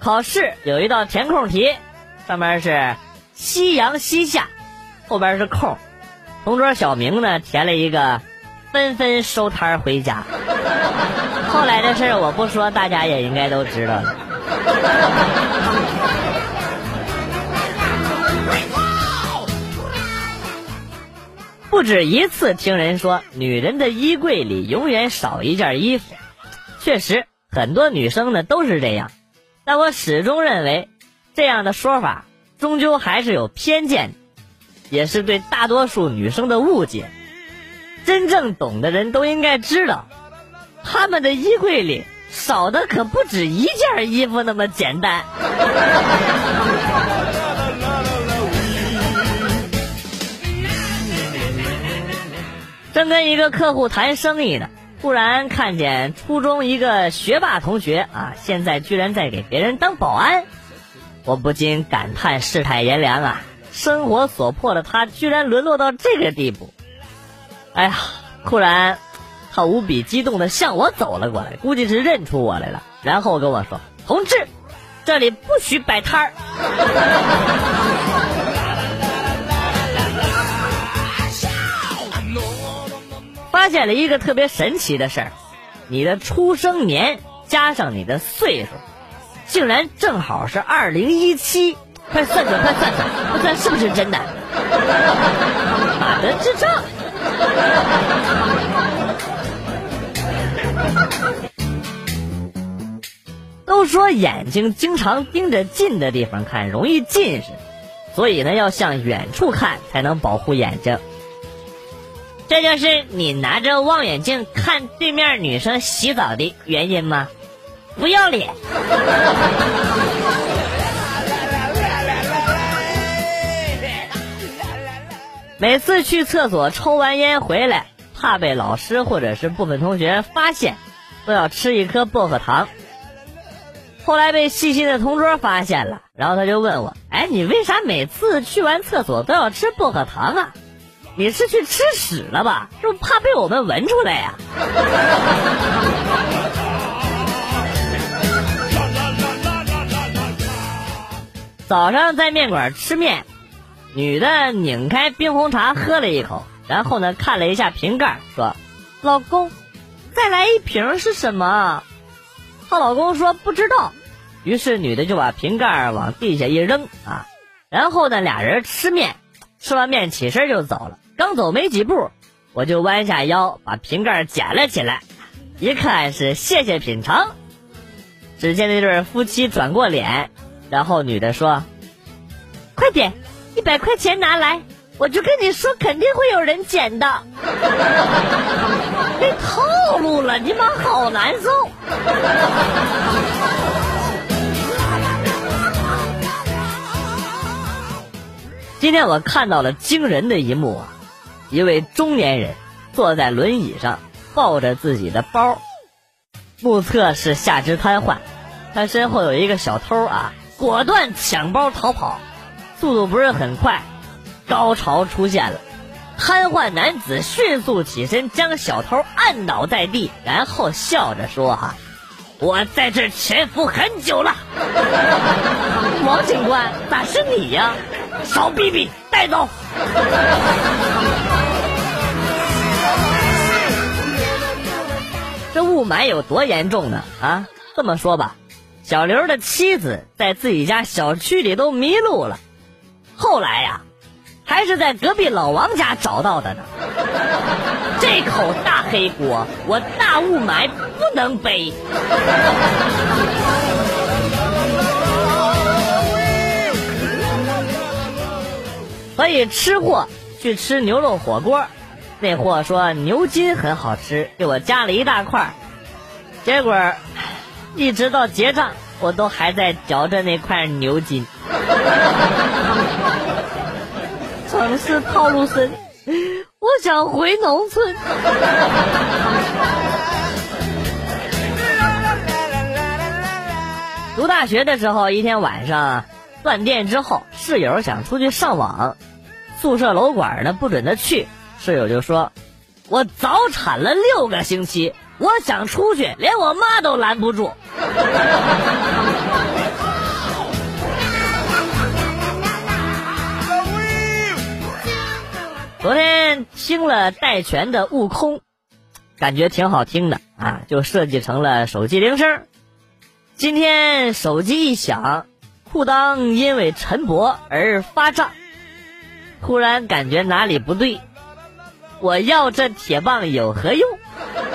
考试有一道填空题，上面是夕阳西下，后边是空。同桌小明呢填了一个纷纷收摊回家。后来的事我不说，大家也应该都知道了。不止一次听人说，女人的衣柜里永远少一件衣服。确实，很多女生呢都是这样。但我始终认为，这样的说法终究还是有偏见，也是对大多数女生的误解。真正懂的人都应该知道，她们的衣柜里少的可不止一件衣服那么简单。正跟一个客户谈生意呢。突然看见初中一个学霸同学啊，现在居然在给别人当保安，我不禁感叹世态炎凉啊！生活所迫的他，居然沦落到这个地步。哎呀，突然，他无比激动的向我走了过来，估计是认出我来了，然后跟我说：“同志，这里不许摆摊儿。”发现了一个特别神奇的事儿，你的出生年加上你的岁数，竟然正好是二零一七。快算算，快算算，快算是不是真的？妈的智障！都说眼睛经常盯着近的地方看容易近视，所以呢要向远处看才能保护眼睛。这就是你拿着望远镜看对面女生洗澡的原因吗？不要脸！每次去厕所抽完烟回来，怕被老师或者是部分同学发现，都要吃一颗薄荷糖。后来被细心的同桌发现了，然后他就问我：“哎，你为啥每次去完厕所都要吃薄荷糖啊？”你是去吃屎了吧？是不怕被我们闻出来呀？早上在面馆吃面，女的拧开冰红茶喝了一口，然后呢看了一下瓶盖，说：“老公，再来一瓶是什么？”她老公说：“不知道。”于是女的就把瓶盖往地下一扔啊，然后呢俩人吃面，吃完面起身就走了。刚走没几步，我就弯下腰把瓶盖捡了起来，一看是谢谢品尝。只见那对夫妻转过脸，然后女的说：“快点，一百块钱拿来，我就跟你说，肯定会有人捡的。”被套路了，你妈好难受。今天我看到了惊人的一幕啊！一位中年人坐在轮椅上，抱着自己的包，目测是下肢瘫痪。他身后有一个小偷啊，果断抢包逃跑，速度不是很快。高潮出现了，瘫痪男子迅速起身，将小偷按倒在地，然后笑着说：“哈，我在这潜伏很久了。”王警官，咋是你呀？少逼逼，带走。这雾霾有多严重呢？啊，这么说吧，小刘的妻子在自己家小区里都迷路了，后来呀，还是在隔壁老王家找到的呢。这口大黑锅，我大雾霾不能背。所以吃货去吃牛肉火锅。那货说牛筋很好吃，给我加了一大块结果一直到结账，我都还在嚼着那块牛筋。城市套路深，我想回农村。读大学的时候，一天晚上断电之后，室友想出去上网，宿舍楼管呢不准他去，室友就说：“我早产了六个星期，我想出去，连我妈都拦不住。”昨天听了戴荃的《悟空》，感觉挺好听的啊，就设计成了手机铃声。今天手机一响，裤裆因为陈博而发胀，突然感觉哪里不对。我要这铁棒有何用？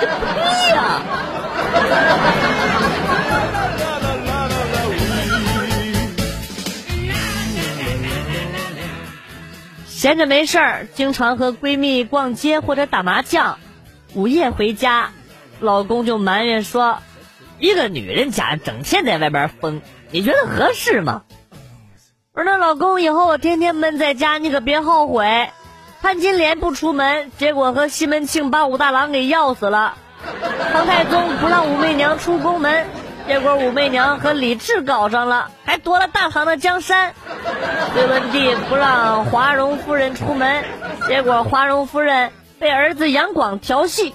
这不对呀！闲着没事儿，经常和闺蜜逛街或者打麻将，午夜回家，老公就埋怨说：“一个女人家整天在外边疯，你觉得合适吗？”我说：“那老公，以后我天天闷在家，你可别后悔。潘金莲不出门，结果和西门庆把武大郎给要死了；唐太宗不让武媚娘出宫门。”结果武媚娘和李治搞上了，还夺了大唐的江山。隋文帝不让华容夫人出门，结果华容夫人被儿子杨广调戏，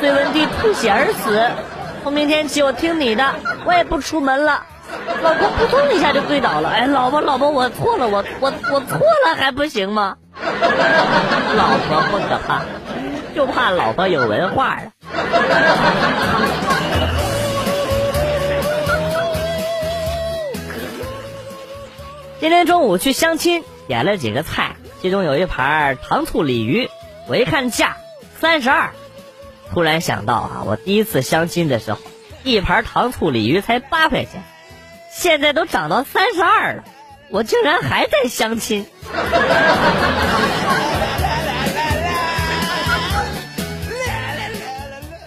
隋文帝吐血而死。从明天起我听你的，我也不出门了。老公扑通一下就跪倒了，哎，老婆老婆我错了，我我我错了还不行吗？老婆不可怕，就怕老婆有文化啊。今天中午去相亲，点了几个菜，其中有一盘糖醋鲤鱼，我一看价三十二，突然想到啊，我第一次相亲的时候，一盘糖醋鲤鱼才八块钱，现在都涨到三十二了，我竟然还在相亲。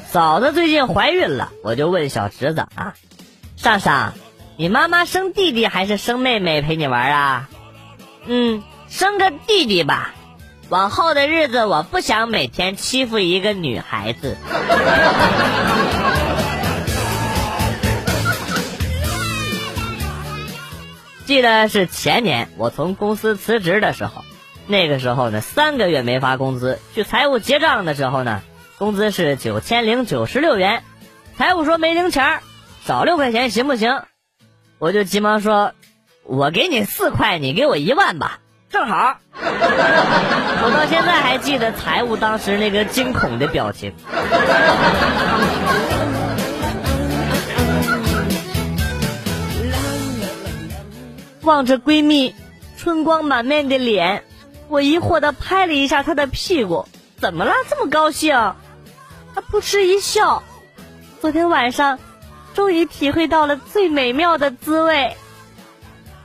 嫂子最近怀孕了，我就问小侄子啊，尚尚。你妈妈生弟弟还是生妹妹陪你玩啊？嗯，生个弟弟吧。往后的日子，我不想每天欺负一个女孩子。记得是前年我从公司辞职的时候，那个时候呢，三个月没发工资，去财务结账的时候呢，工资是九千零九十六元，财务说没零钱儿，少六块钱行不行？我就急忙说：“我给你四块，你给我一万吧，正好。”我到现在还记得财务当时那个惊恐的表情。望着闺蜜春光满面的脸，我疑惑的拍了一下她的屁股：“怎么了？这么高兴？”她扑哧一笑：“昨天晚上。”终于体会到了最美妙的滋味，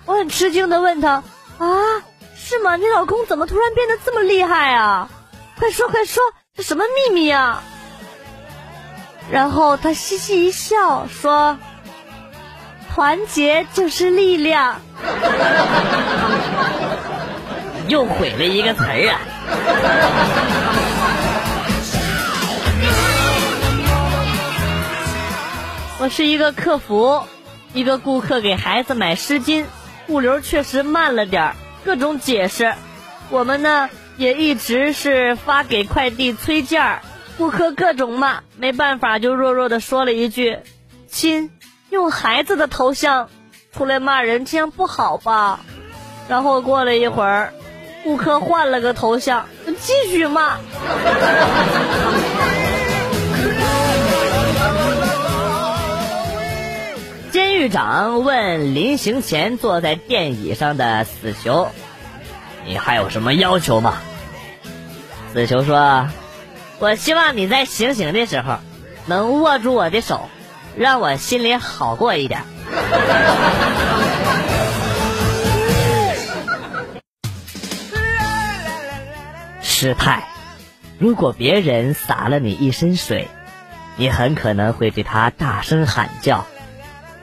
我很吃惊的问她：“啊，是吗？你老公怎么突然变得这么厉害啊？快说快说，这什么秘密啊？”然后她嘻嘻一笑说：“团结就是力量。”又毁了一个词儿啊！我是一个客服，一个顾客给孩子买湿巾，物流确实慢了点儿，各种解释。我们呢也一直是发给快递催件儿，顾客各种骂，没办法就弱弱的说了一句：“亲，用孩子的头像出来骂人，这样不好吧？”然后过了一会儿，顾客换了个头像，继续骂。监狱长问临行前坐在电椅上的死囚：“你还有什么要求吗？”死囚说：“我希望你在行刑的时候能握住我的手，让我心里好过一点。”失态，如果别人洒了你一身水，你很可能会对他大声喊叫。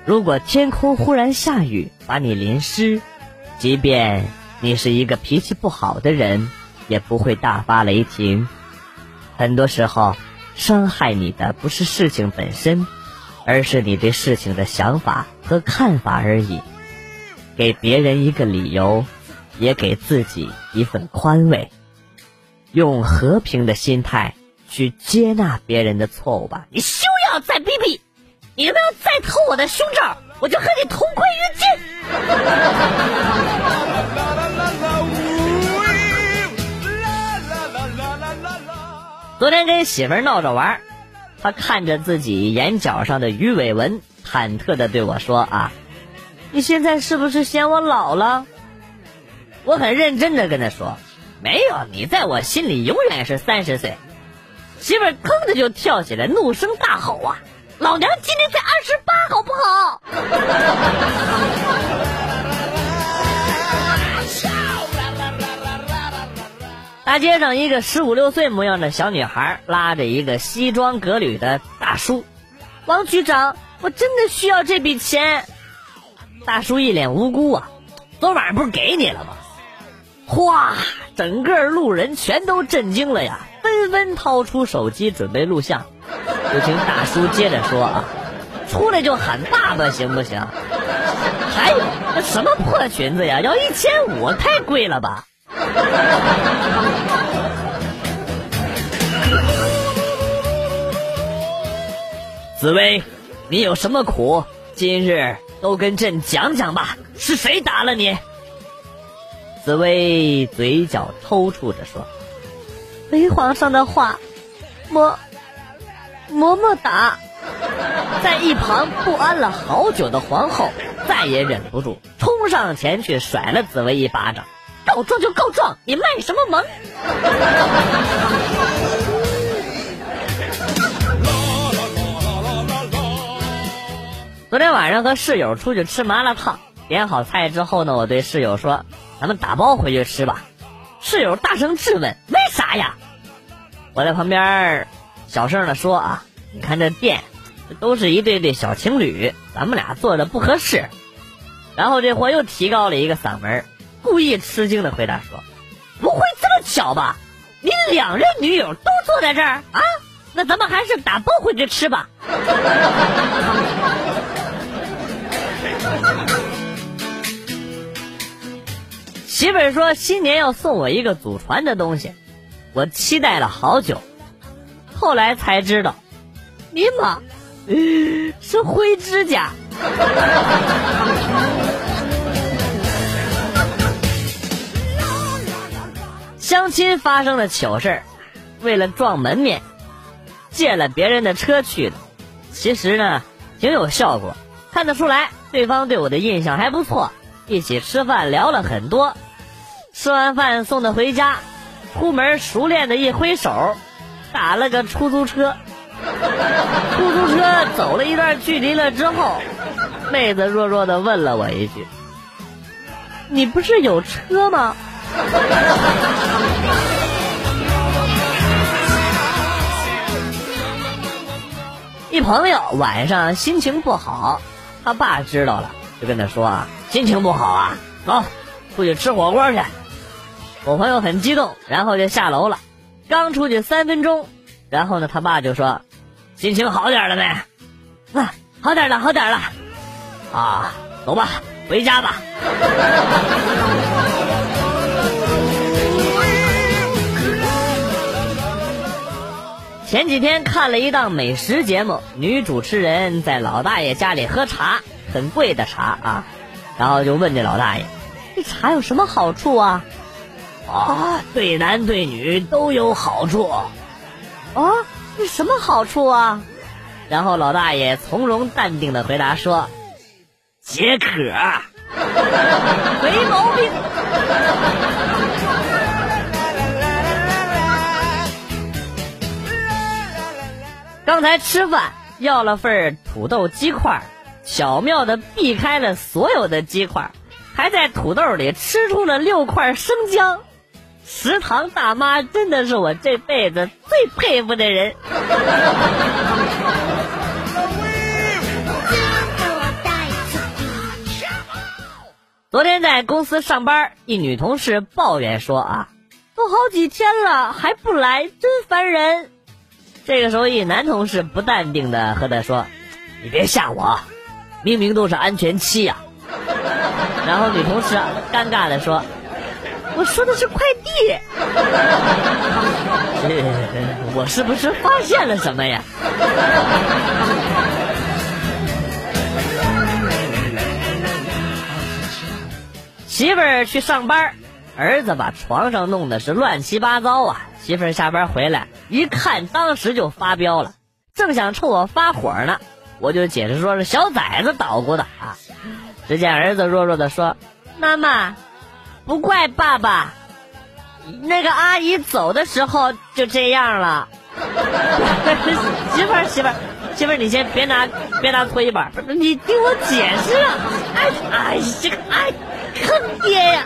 如果天空忽然下雨，把你淋湿，即便你是一个脾气不好的人，也不会大发雷霆。很多时候，伤害你的不是事情本身，而是你对事情的想法和看法而已。给别人一个理由，也给自己一份宽慰。用和平的心态去接纳别人的错误吧。你休要再逼逼。你要不要再偷我的胸罩？我就和你同归于尽。昨天跟媳妇儿闹着玩，他看着自己眼角上的鱼尾纹，忐忑的对我说：“啊，你现在是不是嫌我老了？”我很认真的跟他说：“没有，你在我心里永远是三十岁。”媳妇儿吭的就跳起来，怒声大吼：“啊，老娘今年才二十八，好不好？” 大街上，一个十五六岁模样的小女孩拉着一个西装革履的大叔：“王局长，我真的需要这笔钱。”大叔一脸无辜啊：“昨晚不是给你了吗？”哗，整个路人全都震惊了呀，纷纷掏出手机准备录像。就听大叔接着说：“啊，出来就喊爸爸行不行？还 有，那什么破裙子呀，要一千五，太贵了吧？” 紫薇，你有什么苦？今日都跟朕讲讲吧。是谁打了你？紫薇嘴角抽搐着说：“回皇上的话，嬷嬷嬷打。”在一旁不安了好久的皇后再也忍不住，冲上前去甩了紫薇一巴掌。告状就告状，你卖什么萌？昨天晚上和室友出去吃麻辣烫，点好菜之后呢，我对室友说：“咱们打包回去吃吧。”室友大声质问：“为啥呀？”我在旁边小声的说：“啊，你看这店，都是一对对小情侣，咱们俩坐着不合适。”然后这货又提高了一个嗓门。故意吃惊的回答说：“不会这么巧吧？你两任女友都坐在这儿啊？那咱们还是打包回去吃吧。”媳妇儿说新年要送我一个祖传的东西，我期待了好久，后来才知道，尼玛，是灰指甲。亲发生了糗事儿，为了撞门面，借了别人的车去的。其实呢，挺有效果，看得出来对方对我的印象还不错。一起吃饭聊了很多，吃完饭送他回家，出门熟练的一挥手，打了个出租车。出租车走了一段距离了之后，妹子弱弱的问了我一句：“你不是有车吗？” 一朋友晚上心情不好，他爸知道了，就跟他说啊：“心情不好啊，走，出去吃火锅去。”我朋友很激动，然后就下楼了。刚出去三分钟，然后呢，他爸就说：“心情好点了没？啊，好点了，好点了。啊，走吧，回家吧。”前几天看了一档美食节目，女主持人在老大爷家里喝茶，很贵的茶啊，然后就问这老大爷：“这茶有什么好处啊？”啊，对男对女都有好处。啊，这什么好处啊？然后老大爷从容淡定的回答说：“解渴。” 没毛病。刚才吃饭要了份土豆鸡块，巧妙的避开了所有的鸡块，还在土豆里吃出了六块生姜。食堂大妈真的是我这辈子最佩服的人。昨天在公司上班，一女同事抱怨说：“啊，都好几天了还不来，真烦人。”这个时候，一男同事不淡定的和他说：“你别吓我，明明都是安全期呀。”然后女同事尴尬的说：“我说的是快递。我是不是发现了什么呀？”媳妇儿去上班，儿子把床上弄得是乱七八糟啊。媳妇儿下班回来一看，当时就发飙了，正想冲我发火呢，我就解释说是小崽子捣鼓的啊。只见儿子弱弱的说：“妈妈，不怪爸爸，那个阿姨走的时候就这样了。”媳妇儿，媳妇儿，媳妇儿，你先别拿别拿搓衣板，你听我解释啊！哎哎，这个哎，坑爹呀！